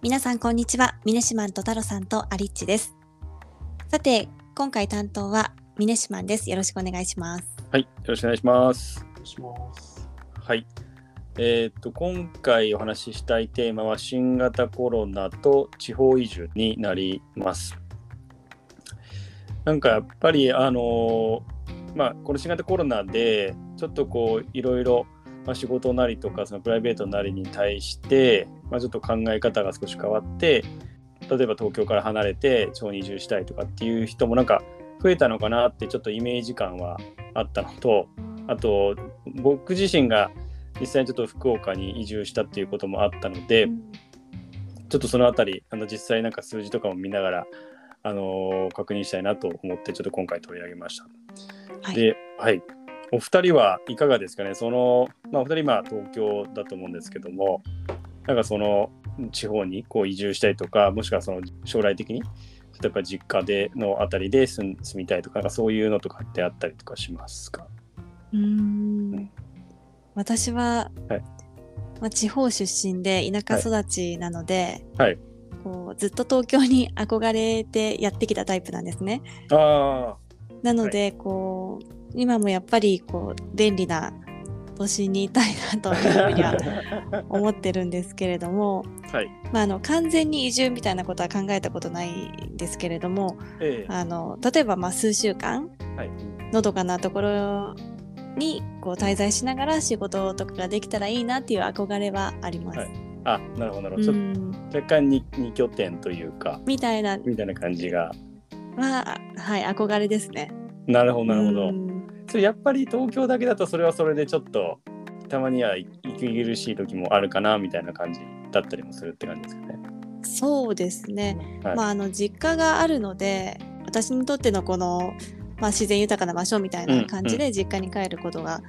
皆さんこんにちは。ミネシマンと太郎さんとアリッチです。さて、今回担当はミネシマンです。よろしくお願いします。はい、よろしくお願いします。お願いします。はい。えっ、と、今回お話ししたいテーマは新型コロナと地方移住になります。なんかやっぱり、あのーまあ、この新型コロナで、ちょっとこう、いろいろ、まあ、仕事なりとか、そのプライベートなりに対して、まあ、ちょっと考え方が少し変わって、例えば東京から離れて地方に移住したいとかっていう人もなんか増えたのかなってちょっとイメージ感はあったのと、あと僕自身が実際にちょっと福岡に移住したっていうこともあったので、ちょっとそのあたりあの実際なんか数字とかも見ながら、あのー確認したいなと思ってちょっと今回取り上げました。はい。で、はい、お二人はいかがですかね？その、まあ、お二人今東京だと思うんですけどもなんかその地方にこう移住したいとかもしくはその将来的に例えば実家でのあたりで住みたいとかそういうのとかってあったりとかしますか？うーん。私は、はい。まあ、地方出身で田舎育ちなので、はい。こうずっと東京に憧れてやってきたタイプなんですね。あなので、こう今もやっぱりこう便利な都心にいたいなというふうにはあ 思ってるんですけれども、はい。まあ、あの完全に移住みたいなことは考えたことないんですけれどもええ。あの例えばまあ数週間はい。のどかなところにこう滞在しながら仕事とかができたらいいなっていう憧れはあります。はい。あなるほどなるほうど、ちょっんと若干に二拠点というかみたいなみたいな感じが。は、はい、憧れですね。なるほどなるほど、やっぱり東京だけだとそれはそれでちょっとたまには息苦しい時もあるかなみたいな感じだったりもするって感じですかね。そうですね。はいまあ、あの実家があるので私にとってのこの、まあ、自然豊かな場所みたいな感じうんで実家に帰ることが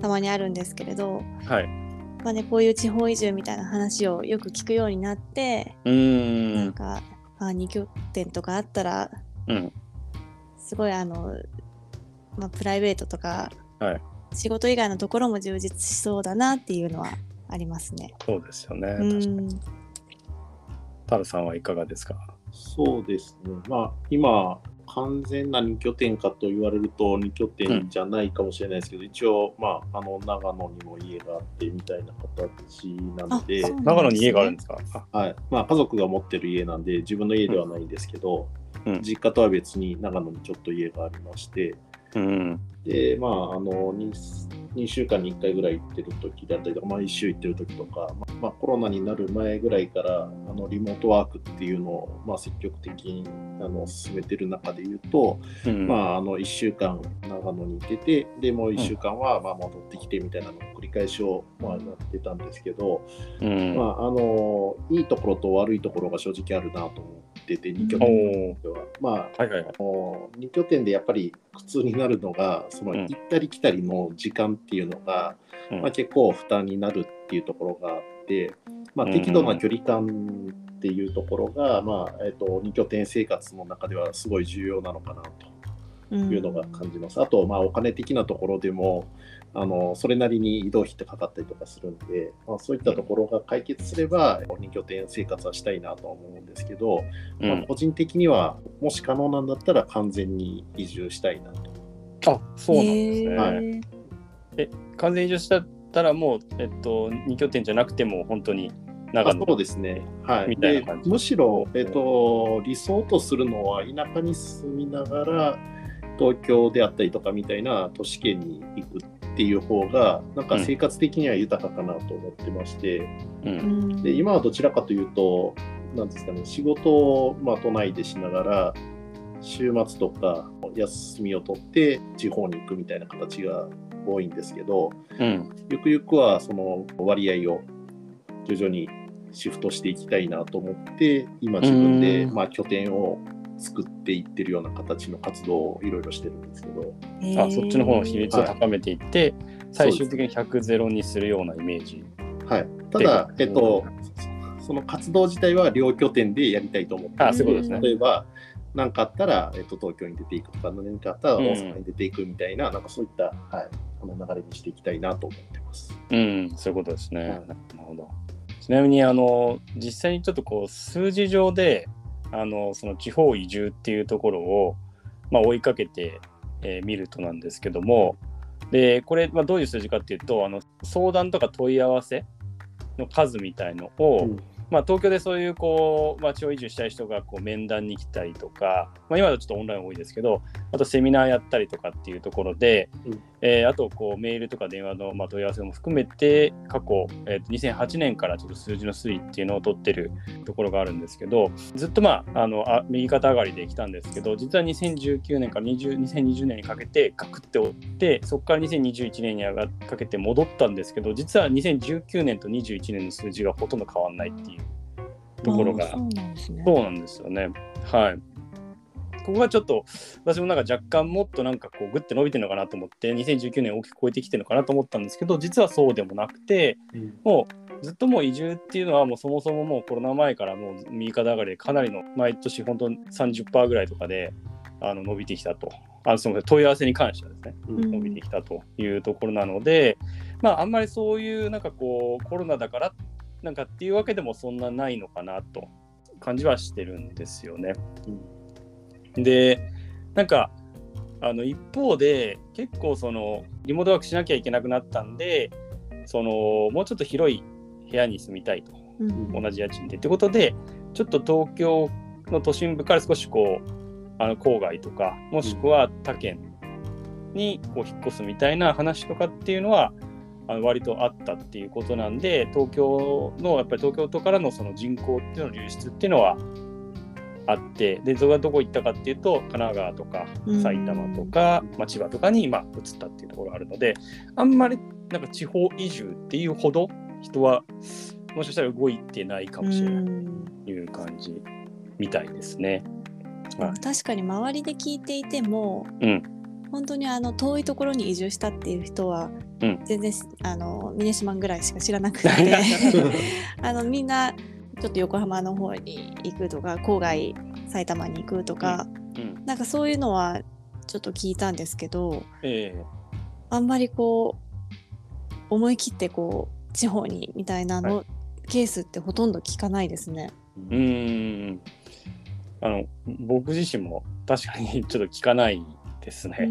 たまにあるんですけれど、はい。まあね、こういう地方移住みたいな話をよく聞くようになって、うーん。なんか、まあ、2拠点とかあったらうん。すごいあの、まあ、プライベートとか、はい。仕事以外のところも充実しそうだなっていうのはありますね。そうですよね。う確かに。んタルさんはいかがですか？そうですね。まあ、今、完全な2拠点かと言われると2拠点じゃないかもしれないですけど、一応、まあ、あの長野にも家があってみたいな形なので。あ、そう長野に家があるんですか？あはい。まあ、家族が持ってる家なんで、自分の家ではないんですけど、うん。実家とは別に長野にちょっと家がありまして、うん。で、まあ、あの 2, 2週間に1回ぐらい行ってる時だったりとか、まあ、1週行ってる時とか、まあまあ、コロナになる前ぐらいからあのリモートワークっていうのを、まあ、積極的にあの進めてる中で言うと、うん。まあ、あの1週間長野に行ってて、でもう1週間はまあ戻ってきてみたいなのを繰り返しをまあやってたんですけど、うん。まあ、あのいいところと悪いところが正直あるなと思ってて、2拠お点は。まあはいはいはい。もう2拠点でやっぱり苦痛になるのがそのうん行ったり来たりの時間っていうのが、うんまあ、結構負担になるっていうところがあって、まあ、うん適度な距離感っていうところが、まあえっと2拠点生活の中ではすごい重要なのかなというのが感じます。あと、まあ、お金的なところでもあのそれなりに移動費ってかかったりとかするんで、まあ、そういったところが解決すれば2拠点生活はしたいなとは思うんですけど、まあ、うん。個人的にはもし可能なんだったら完全に移住したいなと。あ、そうなんですね。はい完全移住したったらもう、えっと、二拠点じゃなくても本当に長野あそうですね。はい。でむしろ、えっと、理想とするのは田舎に住みながら東京であったりとかみたいな都市圏に行くっていう方がなんか生活的には豊かかなと思ってまして、う。うんんで今はどちらかというとなんですかね仕事を、まあ、都内でしながら週末とか休みを取って地方に行くみたいな形が多いんですけど、うん。ゆくゆくはその割合を徐々にシフトしていきたいなと思って今自分でうんまあ拠点を作っていってるような形の活動をいろいろしてるんですけどあ、そっちの方の比率を高めていって、最終的に100ゼロにするようなイメージ。はい、ただ、えっと、その活動自体は両拠点でやりたいと思ってあ、ますそういうことですね。例えば何かあったら、えっと、東京に出ていくとか何かあったら大阪に出ていくみたいな,、なんかそういった、はい、あの流れにしていきたいなと思ってます。うん、そういうことですね。はいなるほど。ちなみにあの実際にちょっとこう数字上であのその地方移住っていうところを、まあ、追いかけてみ、えー、見るとなんですけどもでこれ、まあ、どういう数字かっていうとあの相談とか問い合わせの数みたいのを、うん。まあ、東京でそういうこう、まあ、地方移住したい人がこう面談に来たりとか、まあ、今はちょっとオンライン多いですけどあとセミナーやったりとかっていうところで、うん、えー、あとこうメールとか電話のまあ問い合わせも含めて過去、えー、と2008年からちょっと数字の推移っていうのを取ってるところがあるんですけどずっとまああのあ右肩上がりで来たんですけど実は2019年から20 2020年にかけてガクって折ってそこから2021年にかけて戻ったんですけど実は2019年と21年の数字がほとんど変わんないっていうところが。そうなんですよね。はい。ここがちょっと私もなんか若干もっとなんかこうグッて伸びてるのかなと思って2019年大きく超えてきてるのかなと思ったんですけど実はそうでもなくて、うん、もうずっともう移住っていうのはもうそもそももうコロナ前からもう右肩上がりでかなりの毎年本当30%ぐらいとかであの伸びてきたと。あその問い合わせに関してはですね、うん、伸びてきたというところなので、まあ、あんまりそういうなんかこうコロナだからなんかっていうわけでもそんなないのかなと感じはしてるんですよね。うん、でなんかあの一方で結構そのリモートワークしなきゃいけなくなったんでそのもうちょっと広い部屋に住みたいと、うん、同じ家賃で。ってことでちょっと東京の都心部から少しこうあの郊外とかもしくは他県にこう引っ越すみたいな話とかっていうのはあの割とあったっていうことなんで東京のやっぱり東京都からのその人口っていうの流出っていうのはあってでそれがどこ行ったかっていうと神奈川とか埼玉とか、まあ、千葉とかに今移ったっていうところがあるのであんまりなんか地方移住っていうほど人はもしかしたら動いてないかもしれないという感じみたいですね。確かに周りで聞いていても、うん、本当にあの遠いところに移住したっていう人は、うん、全然あの峰島ぐらいしか知らなくて。あのみんなちょっと横浜の方に行くとか郊外埼玉に行くとか、うん。うん、なんかそういうのはちょっと聞いたんですけど、えー、あんまりこう思い切ってこう地方にみたいなの、はい、ケースってほとんど聞かないですね。うん。あの僕自身も確かにちょっと聞かないですね。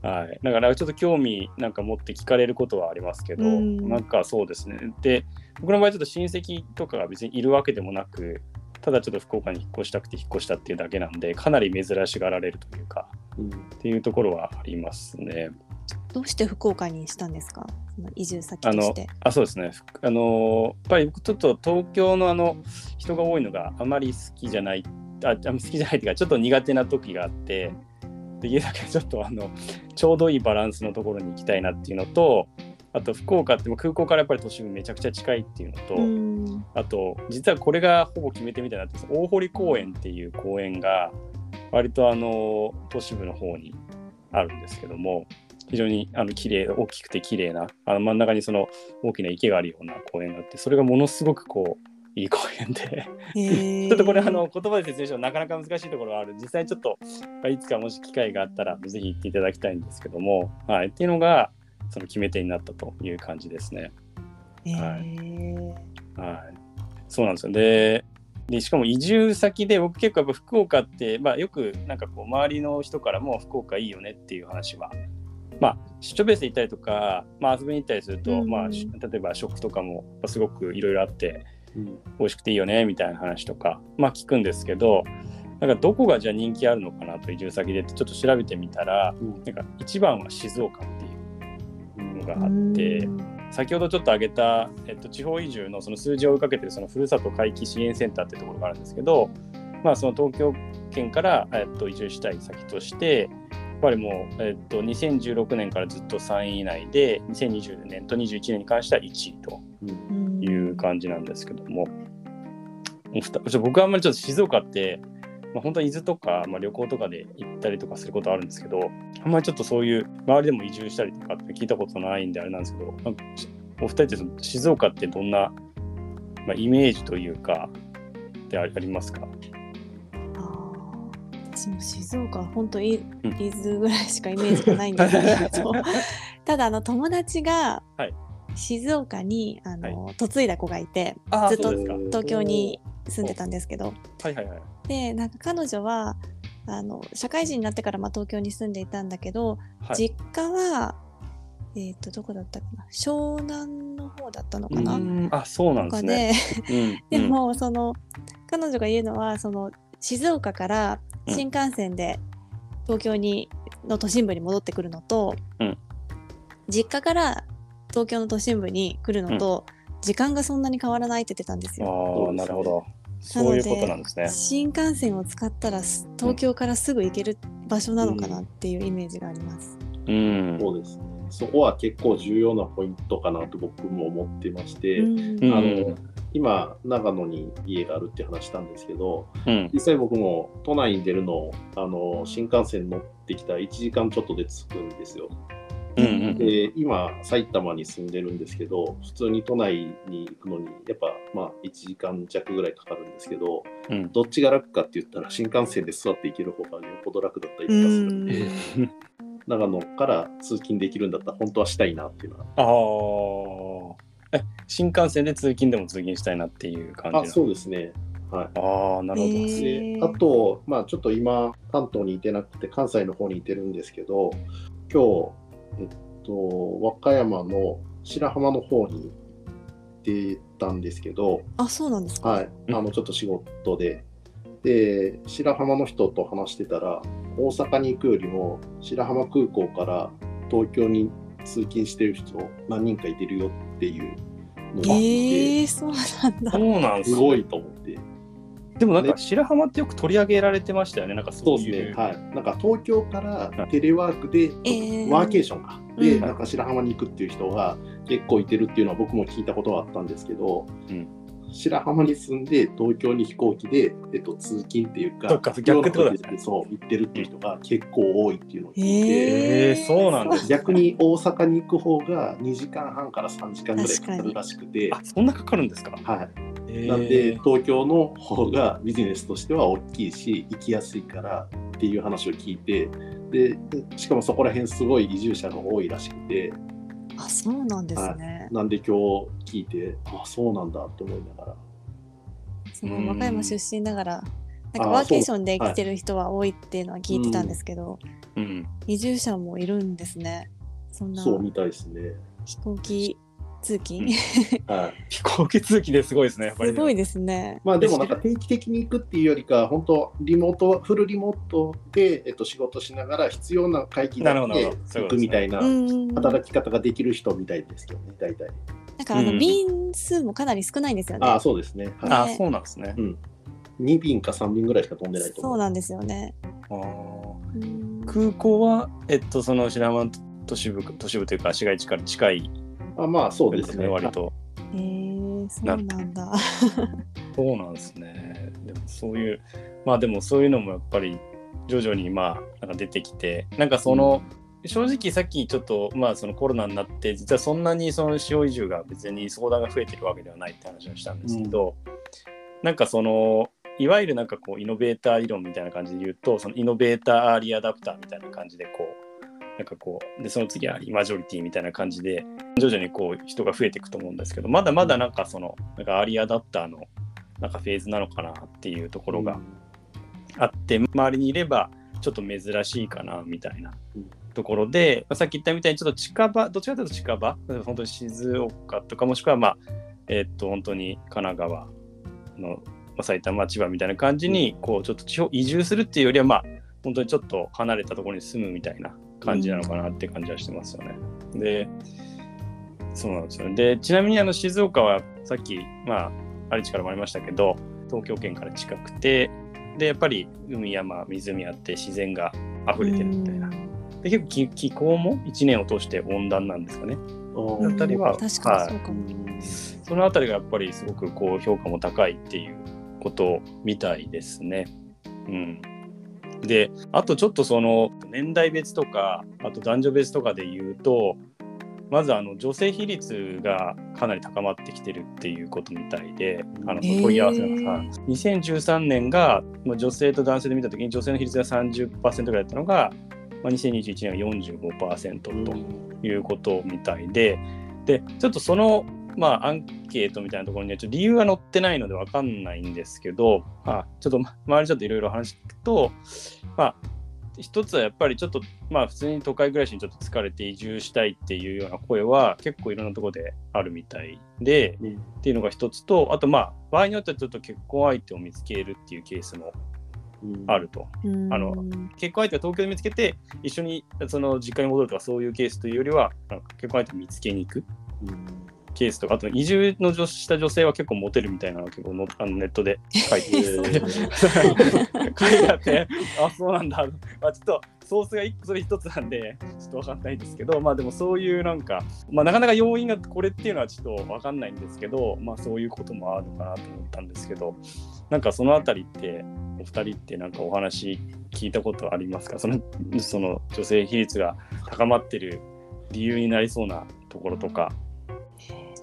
はい、だからちょっと興味なんか持って聞かれることはありますけど、ん。なんかそうですね。で、僕の場合ちょっと親戚とかが別にいるわけでもなく、ただちょっと福岡に引っ越したくて引っ越したっていうだけなんで、かなり珍しがられるというか、うん、っていうところはありますね。どうして福岡にしたんですか？移住先として。ああそうですね。あのやっぱり僕ちょっと東京のあの人が多いのがあまり好きじゃないあ好きじゃないっていうかちょっと苦手な時があってできるだけちょっとあのちょうどいいバランスのところに行きたいなっていうのとあと福岡って空港からやっぱり都市部めちゃくちゃ近いっていうのとあと実はこれがほぼ決めてみたいなって大堀公園っていう公園が割とあの都市部の方にあるんですけども非常にあの綺麗大きくて綺麗なあの真ん中にその大きな池があるような公園があってそれがものすごくこういい公園で ちょっとこれあの言葉で説明してもなかなか難しいところがある実際ちょっといつかもし機会があったらぜひ行っていただきたいんですけども、はい、っていうのがその決め手になったという感じですね。はい、はい、そうなんですよ。ででしかも移住先で僕結構やっぱ福岡って、まあ、よくなんかこう周りの人からも福岡いいよねっていう話はまあ、出張ベースで行ったりとか、まあ、遊びに行ったりすると、うん、まあ、例えば食とかもすごくいろいろあってうん、美味しくていいよねみたいな話とか、まあ、聞くんですけどなんかどこがじゃあ人気あるのかなと移住先でちょっと調べてみたら、うん、なんか一番は静岡っていうのがあって。先ほどちょっと挙げた、えっと、地方移住のその数字を追いかけてるそのふるさと回帰支援センターっていうところがあるんですけど、まあ、その東京圏から、えっと、移住したい先としてやっぱりもう、えっと、2016年からずっと3位以内で2020年と21年に関しては1位と。うんいう感じなんですけども、僕はあんまりちょっと静岡って、まあ、本当は伊豆とか、まあ、旅行とかで行ったりとかすることあるんですけど、あんまりちょっとそういう周りでも移住したりとかって聞いたことないんであれなんですけど、お二人ってその静岡ってどんな、まあ、イメージというか、でありますか？私も静岡は本当伊豆ぐらいしかイメージがないんですけど、ただあの友達が、はい。静岡にあの、はい、嫁いだ子がいてずっと東京に住んでたんですけど、はいはいはい、でなんか彼女はあの社会人になってからまあ東京に住んでいたんだけど、はい、実家はえっ、ー、とどこだったかな？湘南の方だったのかな？あそうなんですね。で でもその彼女が言うのはその静岡から新幹線で東京にの都心部に戻ってくるのと、うん、実家から東京の都心部に来るのと、うん、時間がそんなに変わらないって言ってたんですよ。あなるほどそういうことなんですね。新幹線を使ったら東京からすぐ行ける場所なのかなっていうイメージがあります。うん、そうですね。そこは結構重要なポイントかなと僕も思ってまして、うん、あの今長野に家があるって話したんですけど、うん、実際僕も都内に出るのあの新幹線乗ってきたら1時間ちょっとで着くんですよ。うんうん、で今埼玉に住んでるんですけど普通に都内に行くのにやっぱまあ1時間弱ぐらいかかるんですけど、うん、どっちが楽かって言ったら新幹線で座って行ける方がよっぽど楽だったりとかするんで、長野から通勤できるんだったら本当はしたいなっていうのは。ああ新幹線で通勤でも通勤したいなっていう感じあそうですね。はい、ああなるほど。であと、まあ、ちょっと今関東にいてなくて関西の方にいてるんですけど今日えっと、和歌山の白浜の方に行ってたんですけど、あ、そうなんですか？はい、あのちょっと仕事で、で、白浜の人と話してたら、大阪に行くよりも、白浜空港から東京に通勤してる人、何人かいてるよっていうのがあって、えー、そうなんだ。そうなんすごいと思って。でもなんか白浜ってよく取り上げられてましたよね、なんかそういう。ですね、はい。なんか東京からテレワークで、ワーケーションか、で、なんか白浜に行くっていう人が結構いてるっていうのは僕も聞いたことはあったんですけど、うん、白浜に住んで東京に飛行機で、えっと、通勤っていうか、か逆ってことですね。そう、行ってるっていう人が結構多いっていうのを聞いて、えー、そうなんです、逆に大阪に行く方が2時間半から3時間ぐらいかかるらしくて、あそんなかかるんですか？はい。なんで東京の方がビジネスとしては大きいし行きやすいからっていう話を聞いて。でしかもそこら辺すごい移住者が多いらしくて。あそうなんですね、なんで今日聞いてあそうなんだと思いながら。その和歌山出身ながらなんかワーケーションで来てる人は多いっていうのは聞いてたんですけど、うん、移住者もいるんですね。そんなそうみたいですね。飛行機通勤、はい、飛行機通勤ですごいですね、やっぱり、すごいですね。まあでもなんか定期的に行くっていうよりか、本当、リモート、フルリモートで、えっと、仕事しながら必要な会議だけ行くみたいな働き方ができる人みたいですよね、大体。なんかあの、便数もかなり少ないんですよね。あそうですね。はい、あそうなんですね。うん。2便か3便ぐらいしか飛んでないとそうなんですよね。あ空港は、えっと、その白浜都市部都市部というか市街地から近いあまあそうですね、割と。へえー、そうなんだ。そうなんですね。でもそういう、まあでもそういうのもやっぱり徐々にまあなんか出てきて、なんかその、うん、正直さっきちょっとまあそのコロナになって実はそんなにその使用移住が別に相談が増えてるわけではないって話をしたんですけど、うん、なんかそのいわゆるなんかこうイノベーター理論みたいな感じで言うとそのイノベーターアーリーアダプターみたいな感じでこうなんかこうでその次はマジョリティみたいな感じで徐々にこう人が増えていくと思うんですけどまだまだなんかそのなんかアリアダプターのなんかフェーズなのかなっていうところがあって周りにいればちょっと珍しいかなみたいなところで、まあ、さっき言ったみたいにちょっと近場どっちかというと近場本当に静岡とかもしくはまあえー、っと本当に神奈川の埼玉千葉みたいな感じにこうちょっと地方移住するっていうよりはまあ本当にちょっと離れたところに住むみたいな感じなのかなって感じはしてますよね。で、そうなんですよね。で、ちなみにあの静岡はさっき、まあ、あるからもありましたけど、東京圏から近くて、で、やっぱり海山、湖あって自然が溢れてるみたいな。で、結構気気候も1年を通して温暖なんですかね。あたりは、確かにそうかも、そのあたりがやっぱりすごくこう評価も高いっていうことみたいですね。うん。であとちょっとその年代別とかあと男女別とかで言うとまずあの女性比率がかなり高まってきてるっていうことみたいで、あの問い合わせが、えー、2013年が女性と男性で見たときに女性の比率が30%ぐらいだったのが、まあ、2021年は45%ということみたいで、でちょっとそのまあ、アンケートみたいなところにはちょっと理由が載ってないので分かんないんですけど、まあ、ちょっと周りちょっといろいろ話聞くと、まあ、一つはやっぱりちょっとまあ普通に都会暮らしにちょっと疲れて移住したいっていうような声は結構いろんなところであるみたいで、うん、っていうのが一つとあとまあ場合によってはちょっと結婚相手を見つけるっていうケースもあると、うん、あの結婚相手が東京で見つけて一緒にその実家に戻るとかそういうケースというよりは結婚相手を見つけに行く。うんケースとか、あと移住のした女性は結構モテるみたいなのが結構のあのネットで書いて 書いてあって、あ、そうなんだ。まあ、ちょっとソースが1個それ1つなんで、ちょっとわかんないですけど、まあでもそういうなんか、まあなかなか要因がこれっていうのはちょっとわかんないんですけど、まあそういうこともあるかなと思ったんですけど、なんかそのあたりって、お二人ってなんかお話聞いたことありますか？そのその女性比率が高まってる理由になりそうなところとか。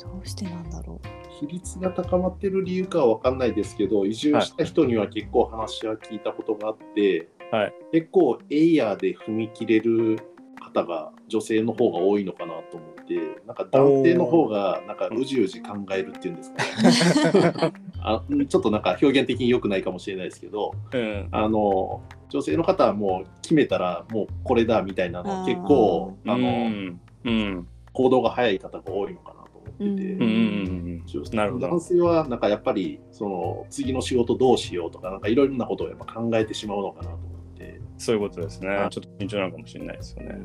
どうしてなんだろう。比率が高まってる理由かは分かんないですけど移住した人には結構話は聞いたことがあって、はい、結構エイヤーで踏み切れる方が女性の方が多いのかなと思ってなんか男性の方がなんかうじうじ考えるっていうんですか、ね、あちょっとなんか表現的に良くないかもしれないですけど、うん、あの女性の方はもう決めたらもうこれだみたいなの結構あの、うん。うん、行動が早い方が多いのかなってて、うん。なるほど男性はなんかやっぱりその次の仕事どうしようとかなんかいろいろなことをやっぱ考えてしまうのかなと思って。そういうことですね。ちょっと緊張なのかもしれないですよね。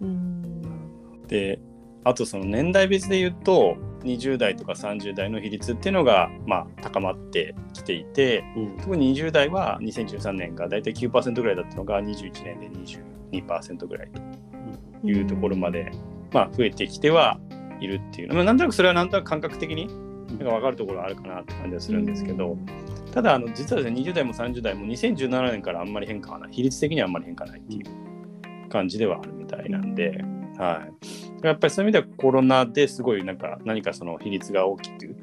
うん、であとその年代別で言うと20代とか30代の比率っていうのがまあ高まってきていて、うん、特に20代は2013年が大体9%ぐらいだったのが21年で22%ぐらいというところまで、まあ、増えてきてはいるっていう、まあ、なんとなくそれはなんとなく感覚的になんか分かるところはあるかなって感じはするんですけど、ただあの実はですね20代も30代も2017年からあんまり変化はない。比率的にはあんまり変化ないっていう感じではあるみたいなんで、はい、やっぱりそういう意味ではコロナですごいなんか何かその比率が大きく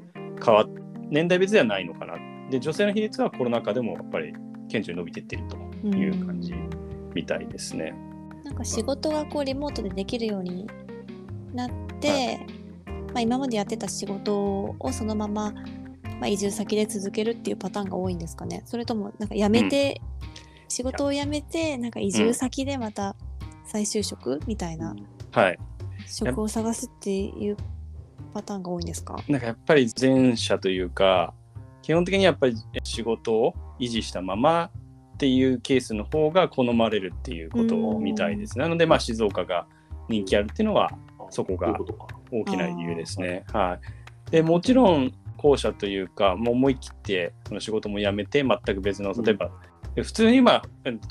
変わっ年代別ではないのかな。で女性の比率はコロナ禍でもやっぱり顕著に伸びてってるという感じみたいですね。なんか仕事がこうリモートでできるようになって、はい、まあ、今までやってた仕事をそのまま、まあ、移住先で続けるっていうパターンが多いんですかね。それともなんか辞めて、うん、仕事を辞めてなんか移住先でまた再就職みたいな、はい、職を探すっていうパターンが多いんですか？なんかやっぱり前者というか基本的にやっぱり仕事を維持したままっていうケースの方が好まれるっていうことみたいです。なので、まあ、静岡が人気あるっていうのはそこが大きな理由ですね。はい、でもちろん後者というかもう思い切ってその仕事も辞めて全く別の例えば、うん、普通に今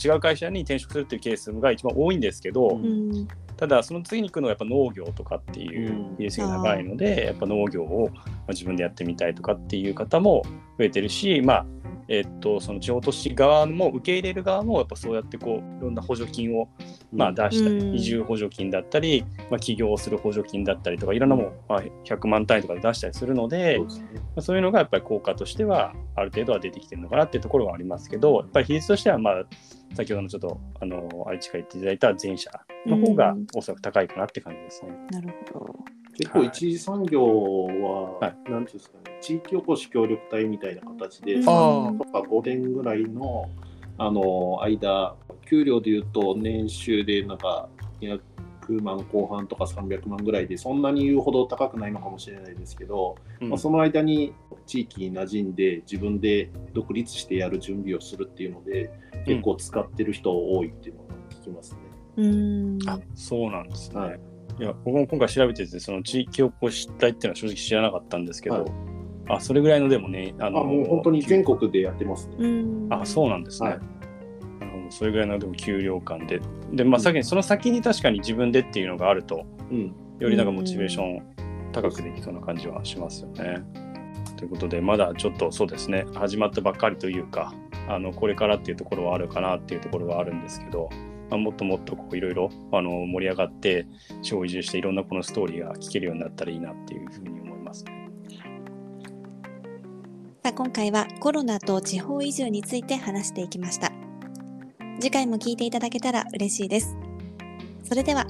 違う会社に転職するっていうケースが一番多いんですけど、うん、ただその次に行くのはやっぱ農業とかっていう比率が長いので、やっぱ農業を自分でやってみたいとかっていう方も増えてるしまあえっと、その地方都市側も受け入れる側もやっぱそうやってこういろんな補助金を、まあ、出したり、うん、移住補助金だったり、まあ、起業する補助金だったりとかいろんなもの、まあ、100万単位とかで出したりするのでそう、ね、まあ、そういうのがやっぱり効果としてはある程度は出てきてるのかなっていうところはありますけどやっぱり比率としてはまあ先ほどのちょっとあの愛知から言っていただいた前者の方がおそらく高いかなって感じですね。なるほど。結構一次産業は、はい、なんていうんですかね、地域おこし協力隊みたいな形で、3年とか5年ぐらいのあの間、給料でいうと年収でなんか200万後半とか300万ぐらいで、そんなに言うほど高くないのかもしれないですけど、うん、まあ、その間に地域に馴染んで、自分で独立してやる準備をするっていうので、結構使ってる人多いっていうのを聞きますね。うん、あそうなんですね。はい。いや僕も今回調べててその地域おこし隊っていうのは正直知らなかったんですけど、はい、あそれぐらいのでもねあのもう本当に全国でやってますね。あそうなんですね。はい、あのそれぐらいのでも給料感で。で、まあ、先にその先に確かに自分でっていうのがあると、うん、よりなんかモチベーション高くできそうな感じはしますよね。ということでまだちょっとそうですね始まったばっかりというかあのこれからっていうところはあるかなっていうところはあるんですけどまあ、もっともっとこういろいろあの盛り上がって小移住していろんなこのストーリーが聞けるようになったらいいなっていうふうに思います。さあ今回はコロナと地方移住について話していきました。次回も聞いていただけたら嬉しいです。それでは